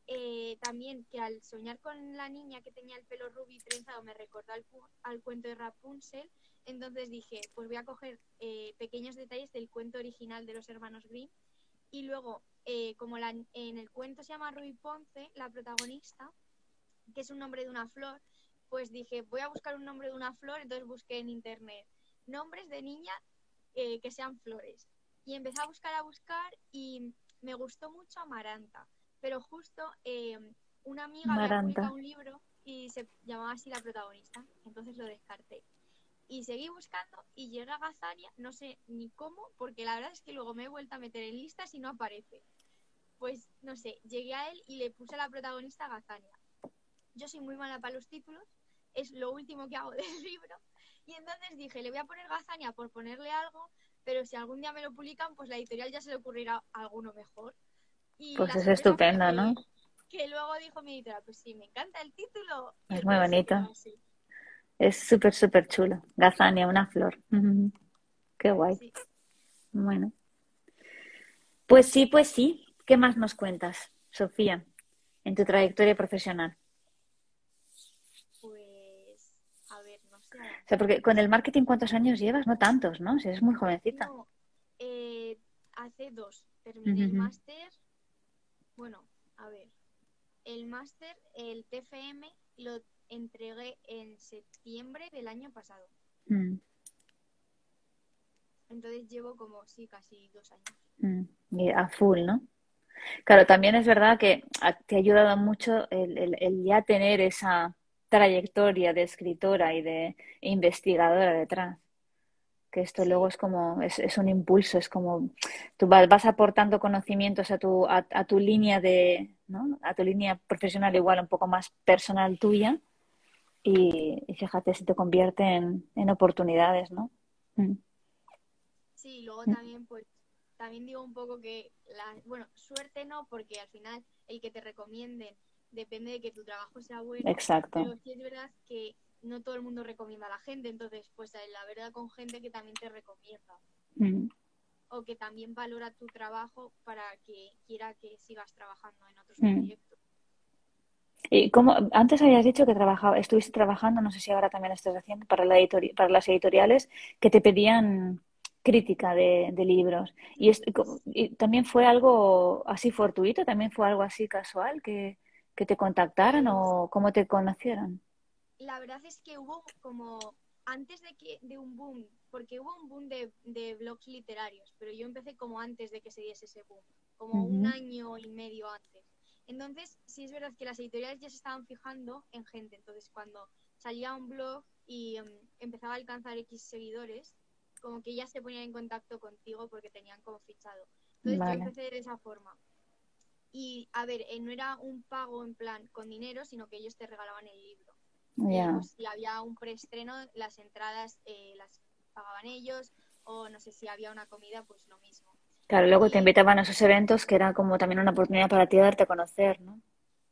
Eh, también que al soñar con la niña que tenía el pelo rubio trenzado me recordó al, al cuento de Rapunzel. Entonces dije, pues voy a coger pequeños detalles del cuento original de los hermanos Grimm y luego eh, como la, en el cuento se llama Rui Ponce, la protagonista, que es un nombre de una flor, pues dije, voy a buscar un nombre de una flor, entonces busqué en internet nombres de niña eh, que sean flores. Y empecé a buscar, a buscar y me gustó mucho Amaranta, pero justo eh, una amiga me publicado un libro y se llamaba así la protagonista, entonces lo descarté. Y seguí buscando y llegué a Gazania, no sé ni cómo, porque la verdad es que luego me he vuelto a meter en listas y no aparece. Pues no sé, llegué a él y le puse a la protagonista Gazania. Yo soy muy mala para los títulos, es lo último que hago del libro. Y entonces dije, le voy a poner Gazania por ponerle algo, pero si algún día me lo publican, pues la editorial ya se le ocurrirá alguno mejor. Y pues es estupenda, ¿no? Que luego dijo mi editora, pues sí, me encanta el título. Es muy bonito. Es súper, súper chulo. Gazania, una flor. Qué guay. Bueno. Pues sí, pues sí. ¿Qué más nos cuentas, Sofía, en tu trayectoria profesional? Pues, a ver, no sé. O sea, porque con el marketing, ¿cuántos años llevas? No tantos, ¿no? Si eres muy jovencita. Eh, empecé dos. Terminé el máster, bueno, a ver, el máster, el TFM, lo entregué en septiembre del año pasado. Mm. Entonces llevo como, sí, casi dos años. Mm. a full, ¿no? Claro, también es verdad que te ha ayudado mucho el, el, ya tener esa trayectoria de escritora y de investigadora detrás. Que esto luego es como, es, es, un impulso, es como, tú vas, vas aportando conocimientos a tu, a, tu línea de, ¿no? A tu línea profesional igual un poco más personal tuya y, fíjate si te convierte en, en oportunidades, ¿no? Mm. Sí, luego también pues también digo un poco que, la, bueno, suerte no, porque al final el que te recomienden depende de que tu trabajo sea bueno. Exacto. Pero sí es verdad que no todo el mundo recomienda a la gente, entonces, pues la verdad con gente que también te recomienda. Mm. O que también valora tu trabajo para que quiera que sigas trabajando en otros mm. proyectos. Y como antes habías dicho que trabajaba, estuviste trabajando, no sé si ahora también estás haciendo para la para las editoriales que te pedían crítica de, libros. Y, también fue algo así fortuito, también fue algo así casual que, te contactaran o cómo te conocieran. La verdad es que hubo como antes de que de un boom, porque hubo un boom de, de blogs literarios, pero yo empecé como antes de que se diese ese boom, como un año y medio antes. Entonces, sí es verdad que las editoriales ya se estaban fijando en gente. Entonces, cuando salía un blog y em, empezaba a alcanzar X seguidores, como que ya se ponían en contacto contigo porque tenían como fichado. Entonces yo empecé de esa forma. Y a ver, eh, no era un pago en plan con dinero, sino que ellos te regalaban el libro. Pues, si había un preestreno, las entradas eh, las pagaban ellos, o no sé si había una comida, pues lo mismo. Claro, luego te invitaban a esos eventos que era como también una oportunidad para ti de darte a conocer, ¿no?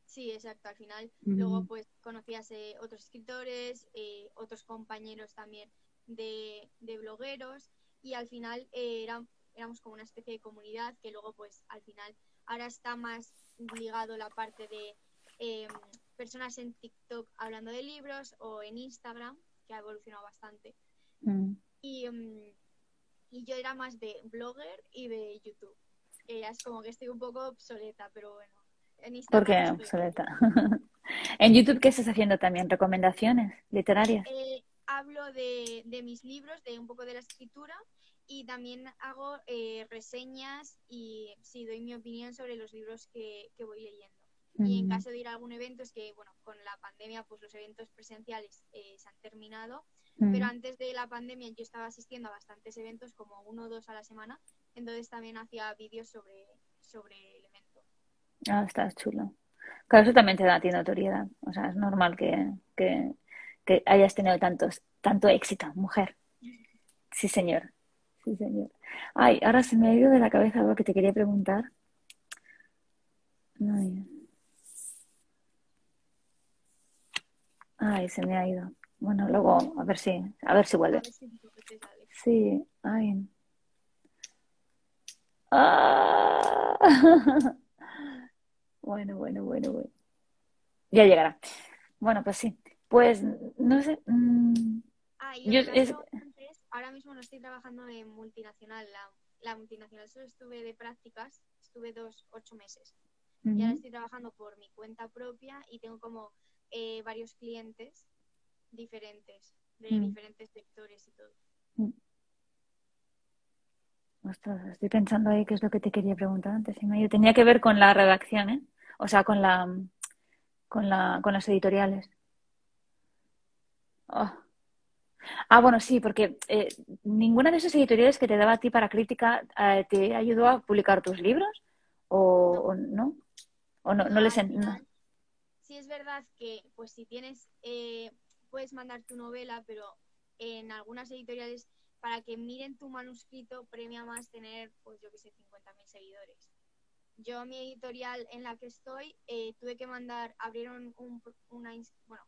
Sí, exacto. Al final, luego pues conocías eh, otros escritores, otros compañeros también de, blogueros y al final eh, éramos como una especie de comunidad que luego pues al final ahora está más ligado la parte de em, personas en TikTok hablando de libros o en Instagram, que ha evolucionado bastante. Mm. Y, em, y yo era más de blogger y de YouTube. es como que estoy un poco obsoleta, pero bueno. En Instagram ¿Por qué obsoleta? ¿En YouTube qué estás haciendo también? ¿Recomendaciones literarias? Eh, hablo de, de, mis libros, de un poco de la escritura y también hago eh, reseñas y sí doy mi opinión sobre los libros que, que voy leyendo. Y en caso de ir a algún evento, es que, bueno, con la pandemia, pues los eventos presenciales eh, se han terminado, pero antes de la pandemia yo estaba asistiendo a bastantes eventos, como uno o dos a la semana, entonces también hacía vídeos sobre, sobre el evento. Ah, está chulo. Claro, eso también te da a ti notoriedad. O sea, es normal que, que que hayas tenido tantos, tanto éxito, mujer. Sí, señor. Sí, señor. Ay, ahora se me ha ido de la cabeza algo que te quería preguntar. Ay. se me ha ido. Bueno, luego, a ver si, a ver si vuelve. Sí, ay. Ah. Bueno, bueno, bueno, bueno. Ya llegará. Bueno, pues sí. Pues no sé. Mm, ah, ahora mismo no estoy trabajando en multinacional. La, multinacional solo estuve de prácticas, estuve dos, ocho meses. Y ahora estoy trabajando por mi cuenta propia y tengo como eh, varios clientes diferentes, de mm. diferentes sectores y todo. Mm. estoy pensando ahí qué es lo que te quería preguntar antes. Tenía que ver con la redacción, ¿eh? O sea, con la con la con las editoriales. Oh. Ah, bueno, sí, porque eh, ninguna de esas editoriales que te daba a ti para crítica eh, te ayudó a publicar tus libros o no, o no, no, les Sí es verdad que, pues si tienes, eh, puedes mandar tu novela, pero en algunas editoriales para que miren tu manuscrito premia más tener, pues yo que sé, 50.000 seguidores. Yo mi editorial en la que estoy tuve que mandar, abrieron un, una, bueno,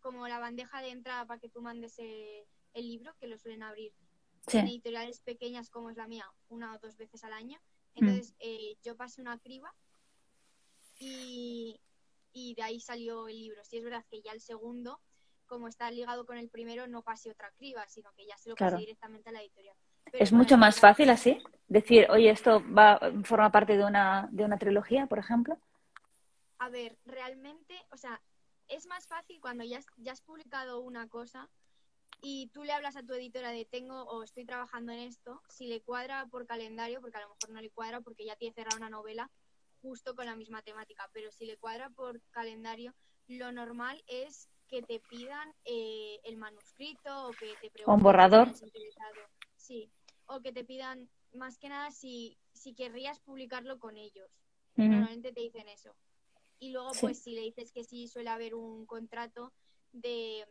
como la bandeja de entrada para que tú mandes el, libro, que lo suelen abrir en editoriales pequeñas como es la mía, una o dos veces al año. Entonces mm. eh, yo pasé una criba y, de ahí salió el libro. Si es verdad que ya el segundo, como está ligado con el primero, no pasé otra criba, sino que ya se lo pasé directamente a la editorial. Pero ¿Es mucho más fácil así? Decir, oye, esto va, forma parte de una, de una trilogía, por ejemplo. A ver, realmente, o sea, es más fácil cuando ya has, ya has publicado una cosa y tú le hablas a tu editora de tengo o estoy trabajando en esto, si le cuadra por calendario, porque a lo mejor no le cuadra porque ya tiene cerrada una novela justo con la misma temática, pero si le cuadra por calendario, lo normal es que te pidan eh, el manuscrito o que te pregunten borrador. si estás interesado. Sí, o que te pidan más que nada si, si querrías publicarlo con ellos. Normalmente te dicen eso. Y luego, Sí. pues, si le dices que sí, suele haber un contrato de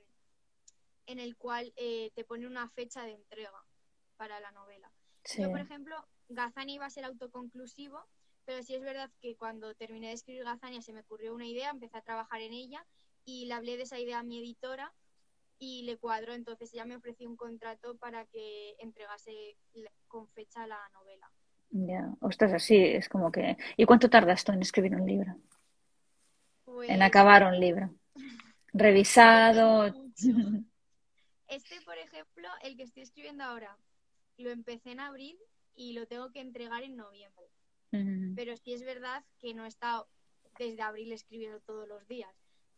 en el cual eh, te pone una fecha de entrega para la novela. Sí. Yo, por ejemplo, Gazania iba a ser autoconclusivo, pero sí es verdad que cuando terminé de escribir Gazania se me ocurrió una idea, empecé a trabajar en ella y le hablé de esa idea a mi editora y le cuadró, entonces ella me ofreció un contrato para que entregase con fecha la novela. Ya, ostras, así es como que... ¿Y cuánto tardas tú en escribir un libro? Pues, En acabar un libro. Revisado. Este, por ejemplo, el que estoy escribiendo ahora, lo empecé en abril y lo tengo que entregar en noviembre. Ujú. Pero sí es verdad que no he estado desde abril escribiendo todos los días.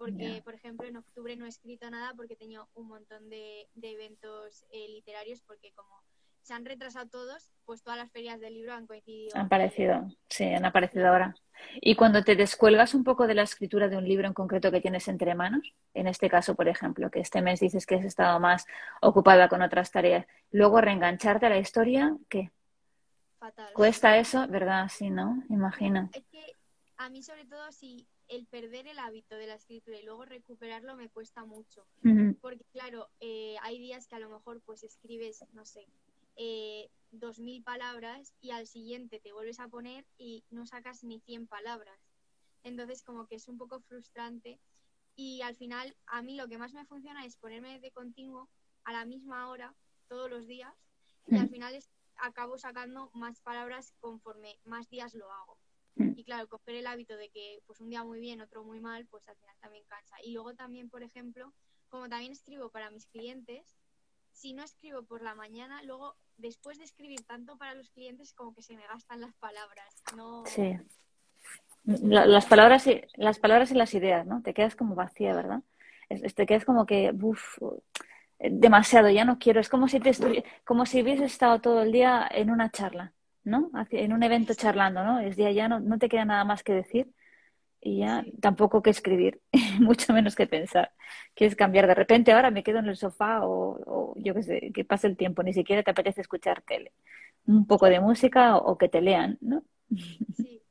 Porque, por ejemplo, en octubre no he escrito nada porque he tenido un montón de, de eventos eh, literarios porque como se han retrasado todos, pues todas las ferias del libro han coincidido. Han aparecido, sí, han aparecido ahora. Y cuando te descuelgas un poco de la escritura de un libro en concreto que tienes entre manos, en este caso, por ejemplo, que este mes dices que has estado más ocupada con otras tareas, luego reengancharte a la historia, ¿qué? Fatal. ¿Cuesta eso? ¿Verdad? Sí, ¿no? Imagino. Es que a mí sobre todo si el perder el hábito de la escritura y luego recuperarlo me cuesta mucho. Porque claro, eh, hay días que a lo mejor pues escribes, no sé, eh, dos mil palabras y al siguiente te vuelves a poner y no sacas ni 100 palabras. Entonces como que es un poco frustrante y al final a mí lo que más me funciona es ponerme de continuo a la misma hora todos los días y al final es- acabo sacando más palabras conforme más días lo hago. Mm. Y claro, coger el hábito de que pues un día muy bien, otro muy mal, pues al final también cansa. Y luego también, por ejemplo, como también escribo para mis clientes, si no escribo por la mañana, luego después de escribir tanto para los clientes, como que se me gastan las palabras. No, Sí. La- las palabras y, las palabras y las ideas, ¿no? Te quedas como vacía, ¿verdad? Es- es- te quedas como que, uff, demasiado, ya no quiero. Es como si te como si hubieses estado todo el día en una charla, ¿no? En un evento charlando, ¿no? Es día ya no, no te queda nada más que decir y ya tampoco que escribir, mucho menos que pensar. Quieres cambiar de repente, ahora me quedo en el sofá o, o yo qué sé, que pase el tiempo, ni siquiera te apetece escuchar tele. Un poco de música o, o que te lean, ¿no? Sí,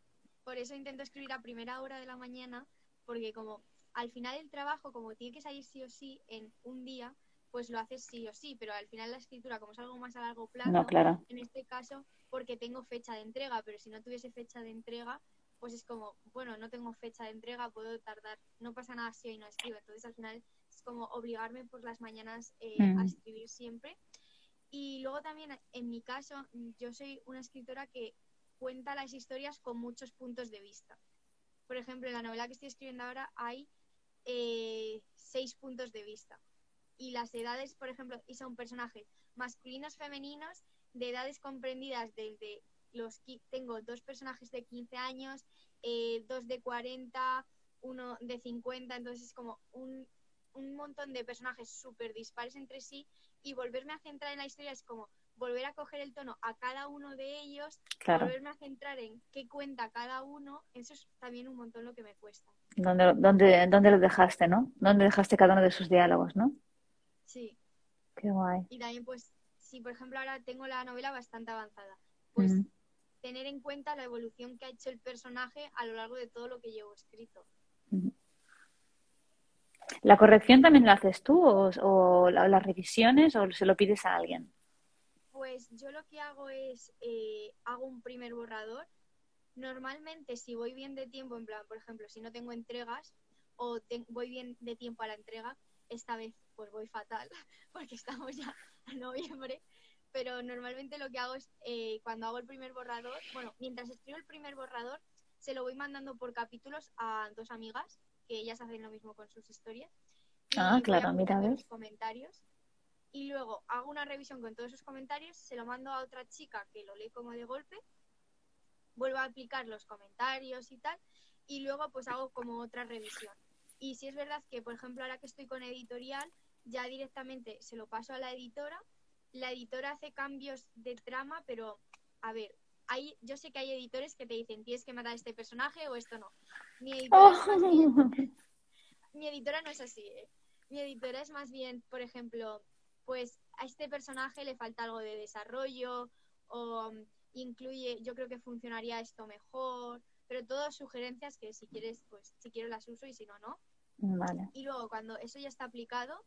por eso intento escribir a primera hora de la mañana, porque como al final el trabajo, como tiene que salir sí o sí en un día, pues lo haces sí o sí, pero al final la escritura, como es algo más a largo plazo, No, claro. en este caso, porque tengo fecha de entrega, pero si no tuviese fecha de entrega, pues es como, bueno, no tengo fecha de entrega, puedo tardar, no pasa nada si hoy no escribo, entonces al final es como obligarme por las mañanas eh, a Mm. escribir siempre. Y luego también, en mi caso, yo soy una escritora que cuenta las historias con muchos puntos de vista. Por ejemplo, en la novela que estoy escribiendo ahora hay eh, seis puntos de vista. Y las edades, por ejemplo, y son personajes masculinos, femeninos, de edades comprendidas desde los... Tengo dos personajes de 15 años, eh, dos de 40, uno de 50, entonces es como un, un montón de personajes súper dispares entre sí y volverme a centrar en la historia es como volver a coger el tono a cada uno de ellos, Claro. volverme a centrar en qué cuenta cada uno, eso es también un montón lo que me cuesta. ¿Dónde, dónde, dónde lo dejaste, no? ¿Dónde dejaste cada uno de sus diálogos, no? Sí, Qué guay. y también pues, si por ejemplo ahora tengo la novela bastante avanzada, pues Mm. tener en cuenta la evolución que ha hecho el personaje a lo largo de todo lo que llevo escrito. ¿La corrección también la haces tú o, o la- las revisiones o se lo pides a alguien? Pues yo lo que hago es, eh, hago un primer borrador. Normalmente si voy bien de tiempo, en plan, por ejemplo, si no tengo entregas o te- voy bien de tiempo a la entrega, esta vez pues voy fatal porque estamos ya a noviembre. Pero normalmente lo que hago es, eh, cuando hago el primer borrador, bueno, mientras escribo el primer borrador, se lo voy mandando por capítulos a dos amigas, que ellas hacen lo mismo con sus historias. Ah, claro, mira, ¿ves? comentarios y luego hago una revisión con todos esos comentarios, se lo mando a otra chica que lo lee como de golpe, vuelvo a aplicar los comentarios y tal, y luego pues hago como otra revisión. Y si es verdad que, por ejemplo, ahora que estoy con editorial, ya directamente se lo paso a la editora, la editora hace cambios de trama, pero a ver, hay, yo sé que hay editores que te dicen tienes que matar a este personaje o esto no. Mi editora, mi editora no es así. ¿eh? Mi editora es más bien, por ejemplo, pues a este personaje le falta algo de desarrollo o um, incluye, yo creo que funcionaría esto mejor, pero todas sugerencias que si quieres, pues si quiero las uso y si no, no. Vale. Y luego cuando eso ya está aplicado,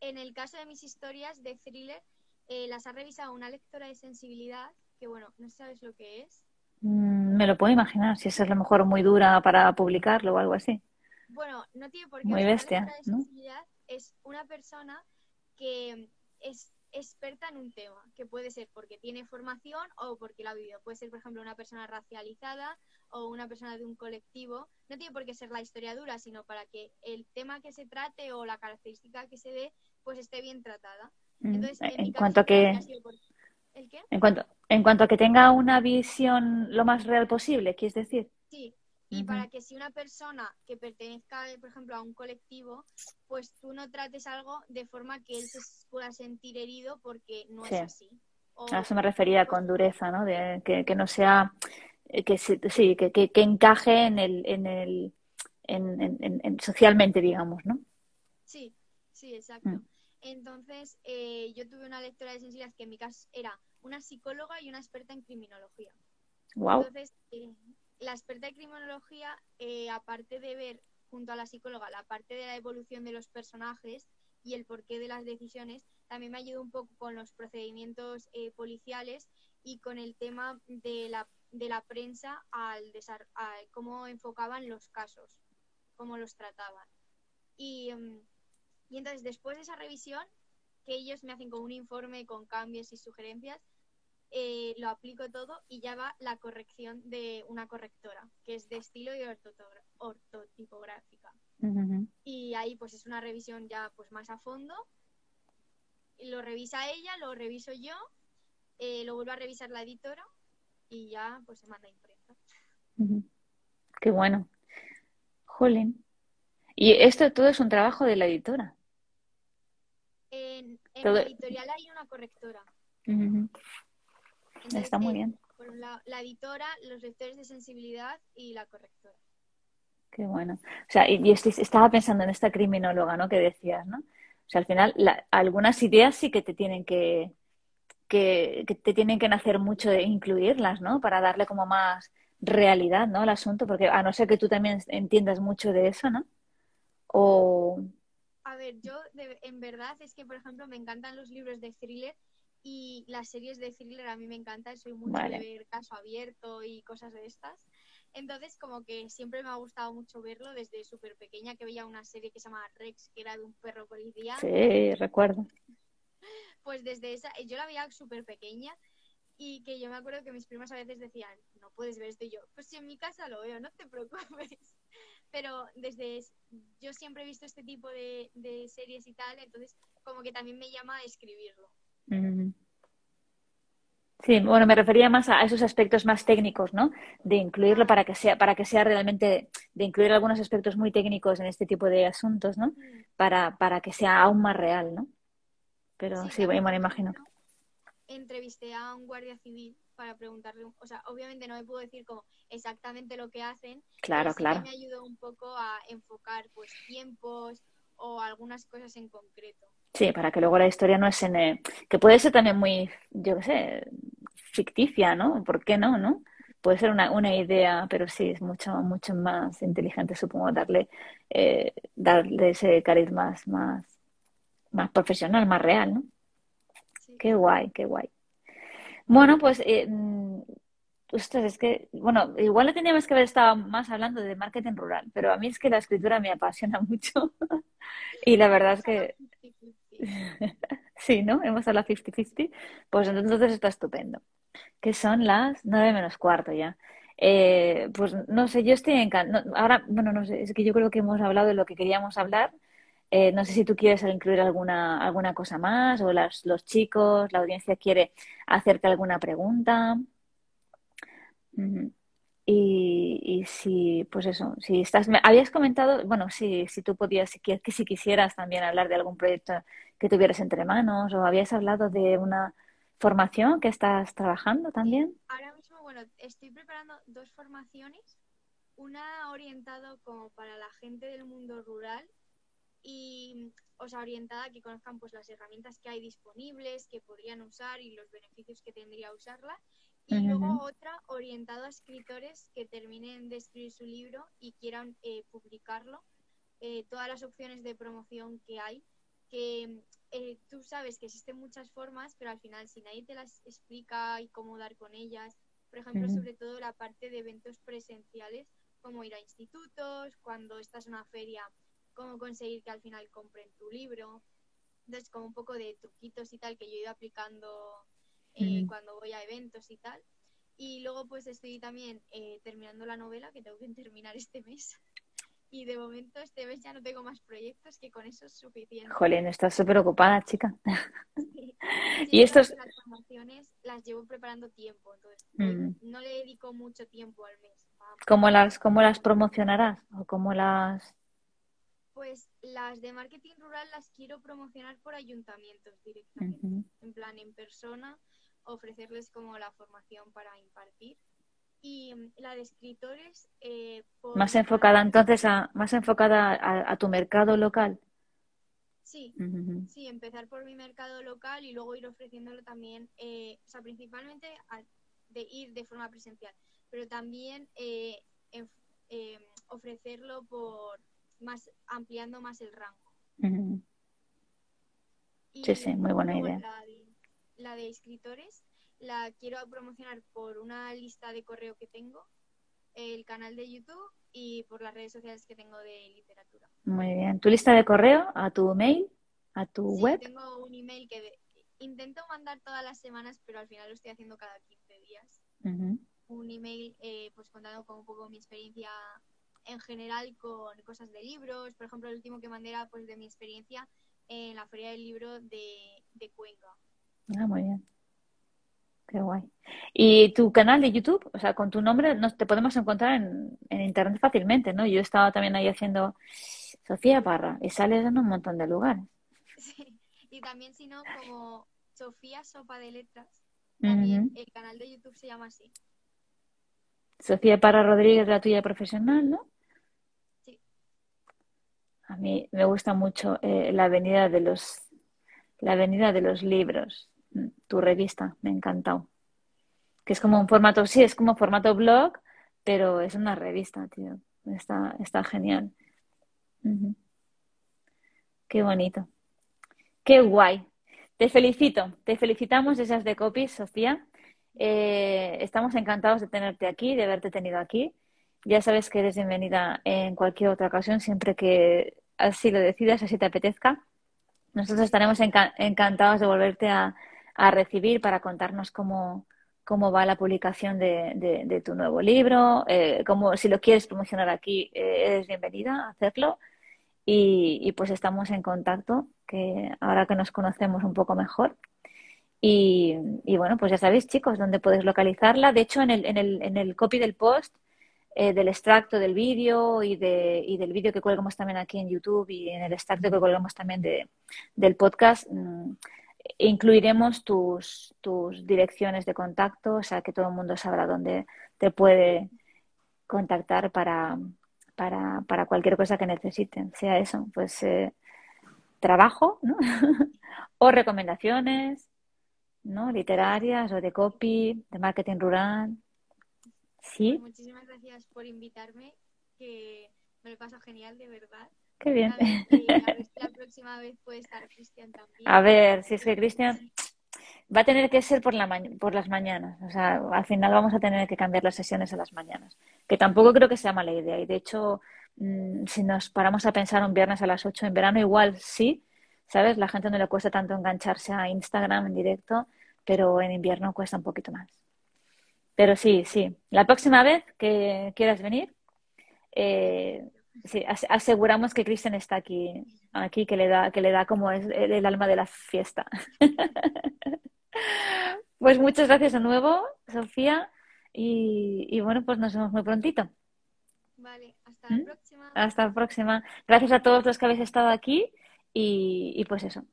en el caso de mis historias de thriller, eh, las ha revisado una lectora de sensibilidad, que bueno, no sabes lo que es. Mm, me lo puedo imaginar, si esa es a lo mejor muy dura para publicarlo o algo así. Bueno, no tiene por qué. Muy bestia, de sensibilidad es una persona que es experta en un tema, que puede ser porque tiene formación o porque la ha vivido. Puede ser, por ejemplo, una persona racializada o una persona de un colectivo. No tiene por qué ser la historia dura, sino para que el tema que se trate o la característica que se dé, pues esté bien tratada. Mm, Entonces, en, cuanto a que... ¿El qué? En cuanto, en cuanto a que tenga una visión lo más real posible, ¿quieres decir? Sí, y para que si una persona que pertenezca, por ejemplo, a un colectivo, pues tú no trates algo de forma que él se pueda sentir herido porque no es así. a eso me refería con dureza, ¿no? De que, no sea, eh, que sí, que, que, encaje en el, en el, en, socialmente, digamos, ¿no? Sí, sí, exacto. Mm. Entonces, eh, yo tuve una lectora de sensibilidad que en mi caso era una psicóloga y una experta en criminología. Wow. Entonces, eh, la experta de criminología, eh, aparte de ver junto a la psicóloga la parte de la evolución de los personajes y el porqué de las decisiones, también me ayudó un poco con los procedimientos eh, policiales y con el tema de la, de la prensa al cómo enfocaban los casos, cómo los trataban. Y, mm, y entonces, después de esa revisión, que ellos me hacen como un informe con cambios y sugerencias, eh, lo aplico todo y ya va la corrección de una correctora, que es de estilo y ortotipográfica. Y ahí pues es una revisión ya pues más a fondo. Lo revisa ella, lo reviso yo, eh, lo vuelvo a revisar la editora y ya pues se manda a imprenta. Qué bueno. Jolín. Y esto todo es un trabajo de la editora. En, la editorial hay una correctora. Está muy bien. la, editora, los lectores de sensibilidad y la correctora. Qué bueno. O sea, y, estaba pensando en esta criminóloga, ¿no? Que decías, ¿no? O sea, al final, algunas ideas sí que te tienen que, que, te tienen que nacer mucho de incluirlas, ¿no? Para darle como más realidad, ¿no? Al asunto, porque a no ser que tú también entiendas mucho de eso, ¿no? O... A ver, yo en verdad es que, por ejemplo, me encantan los libros de thriller y las series de thriller a mí me encantan, soy mucho de ver caso abierto y cosas de estas. Entonces, como que siempre me ha gustado mucho verlo desde súper pequeña, que veía una serie que se llama Rex, que era de un perro policía. Sí, recuerdo. Pues desde esa, yo la veía súper pequeña y que yo me acuerdo que mis primas a veces decían, no puedes ver esto y yo, pues si en mi casa lo veo, no te preocupes. Pero desde, yo siempre he visto este tipo de, de series y tal, entonces como que también me llama a escribirlo. Sí, bueno, me refería más a esos aspectos más técnicos, ¿no? De incluirlo para que sea, para que sea realmente, de incluir algunos aspectos muy técnicos en este tipo de asuntos, ¿no? Para, para que sea aún más real, ¿no? Pero sí, bueno, me imagino. Entrevisté a un guardia civil para preguntarle, o sea, obviamente no me puedo decir como exactamente lo que hacen. Claro, claro. me ayudó un poco a enfocar, pues, tiempos o algunas cosas en concreto. Sí, para que luego la historia no es en... Eh, que puede ser también muy, yo qué sé, ficticia, ¿no? ¿Por qué no, no? Puede ser una, una idea, pero sí, es mucho, mucho más inteligente, supongo, darle, eh, darle ese carisma más, más profesional, más real, ¿no? Qué guay, qué guay. Bueno, pues, eh, mm, es que, bueno, igual le teníamos que haber estado más hablando de marketing rural, pero a mí es que la escritura me apasiona mucho y la verdad es que sí, ¿no? Hemos hablado 50-50. Pues entonces está estupendo. Que son las nueve menos cuarto ya. Eh, pues no sé, yo estoy encantada. ahora, bueno, no sé, es que yo creo que hemos hablado de lo que queríamos hablar. Eh, no sé si tú quieres incluir alguna, alguna cosa más o las, los chicos, la audiencia quiere hacerte alguna pregunta. Y, y, si, pues eso, si estás, me habías comentado, bueno, si, si tú podías, si, si quisieras también hablar de algún proyecto que tuvieras entre manos o habías hablado de una formación que estás trabajando también. Ahora mismo, bueno, estoy preparando dos formaciones, una orientada como para la gente del mundo rural y, o sea, orientada a que conozcan pues las herramientas que hay disponibles, que podrían usar y los beneficios que tendría usarla y luego otra orientada a escritores que terminen de escribir su libro y quieran eh, publicarlo. Eh, todas las opciones de promoción que hay, que eh, tú sabes que existen muchas formas, pero al final si nadie te las explica y cómo dar con ellas, por ejemplo, sobre todo la parte de eventos presenciales, como ir a institutos, cuando estás en una feria, cómo conseguir que al final compren tu libro. Entonces, como un poco de truquitos y tal que yo he ido aplicando eh, cuando voy a eventos y tal. Y luego pues estoy también eh, terminando la novela que tengo que terminar este mes. Y de momento este mes ya no tengo más proyectos que con eso es suficiente. Jolín, estás súper ocupada, chica. y estos... Las formaciones las llevo preparando tiempo, entonces mm. no le dedico mucho tiempo al mes. ¿Cómo las, ¿Cómo las promocionarás? ¿O cómo las...? Pues las de marketing rural las quiero promocionar por ayuntamientos directamente, en plan en persona ofrecerles como la formación para impartir. Y mm, la de escritores... Eh, más enfocada entonces a, más enfocada a, tu mercado local. Sí, sí, empezar por mi mercado local y luego ir ofreciéndolo también, eh, o sea, principalmente de ir de forma presencial, pero también eh, ofrecerlo por más ampliando más el rango. sí, sí, muy buena idea la de escritores la quiero promocionar por una lista de correo que tengo, el canal de YouTube y por las redes sociales que tengo de literatura. Muy bien. ¿Tu lista de correo a tu mail, a tu sí, web? Tengo un email que intento mandar todas las semanas, pero al final lo estoy haciendo cada 15 días. Un email eh, pues contando con un poco mi experiencia en general con cosas de libros. Por ejemplo, el último que mandé era pues de mi experiencia en la feria del libro de, de Cuenca. Ah, muy bien. Qué guay. ¿Y tu canal de YouTube? O sea, con tu nombre nos te podemos encontrar en, internet fácilmente, ¿no? Yo estaba también ahí haciendo Sofía Parra y sales en un montón de lugares. Sí, y también si no, como Sofía Sopa de Letras, también el canal de YouTube se llama así. Sofía Parra Rodríguez, la tuya profesional, ¿no? Sí. A mí me gusta mucho eh, la avenida de los la avenida de los libros tu revista, me ha encantado. Que es como un formato, sí, es como formato blog, pero es una revista, tío. Está, está genial. Qué bonito. Qué guay. Te felicito. Te felicitamos esas de copies, Sofía. Eh, estamos encantados de tenerte aquí, de haberte tenido aquí. Ya sabes que eres bienvenida en cualquier otra ocasión, siempre que así lo decidas, así te apetezca. Nosotros estaremos encantados de volverte a, a recibir para contarnos cómo, cómo va la publicación de, de, tu nuevo libro, eh, cómo, si lo quieres promocionar aquí, eh, eres bienvenida a hacerlo. Y, pues estamos en contacto, que ahora que nos conocemos un poco mejor. Y, bueno, pues ya sabéis, chicos, dónde podéis localizarla. De hecho, en el, en el, en el copy del post, eh, del extracto del vídeo y, de, y del vídeo que colgamos también aquí en YouTube y en el extracto que colgamos también de, del podcast, mm, incluiremos tus, tus direcciones de contacto, o sea que todo el mundo sabrá dónde te puede contactar para, para, para cualquier cosa que necesiten, sea eso, pues eh, trabajo, o recomendaciones, ¿no? Literarias o de copy, de marketing rural. Sí. Muchísimas gracias por invitarme, que me lo paso genial, de verdad. Qué bien. A ver, si la próxima vez puede estar Cristian también. A ver, si es que Cristian va a tener que ser por, la por las mañanas. O sea, al final vamos a tener que cambiar las sesiones a las mañanas. Que tampoco creo que sea mala idea. Y de hecho, mm, si nos paramos a pensar un viernes a las 8 en verano, igual sí. ¿Sabes? La gente no le cuesta tanto engancharse a Instagram en directo, pero en invierno cuesta un poquito más. Pero sí, sí. La próxima vez que quieras venir, eh, Sí, aseguramos que Kristen está aquí, aquí que le da, que le da como es el alma de la fiesta. Pues muchas gracias de nuevo, Sofía, y, bueno, pues nos vemos muy prontito. Vale, hasta la ¿Mm? próxima. Hasta la próxima. Gracias a todos los que habéis estado aquí y, y pues eso.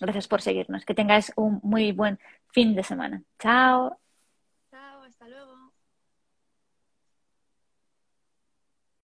Gracias por seguirnos. Que tengáis un muy buen fin de semana. Chao.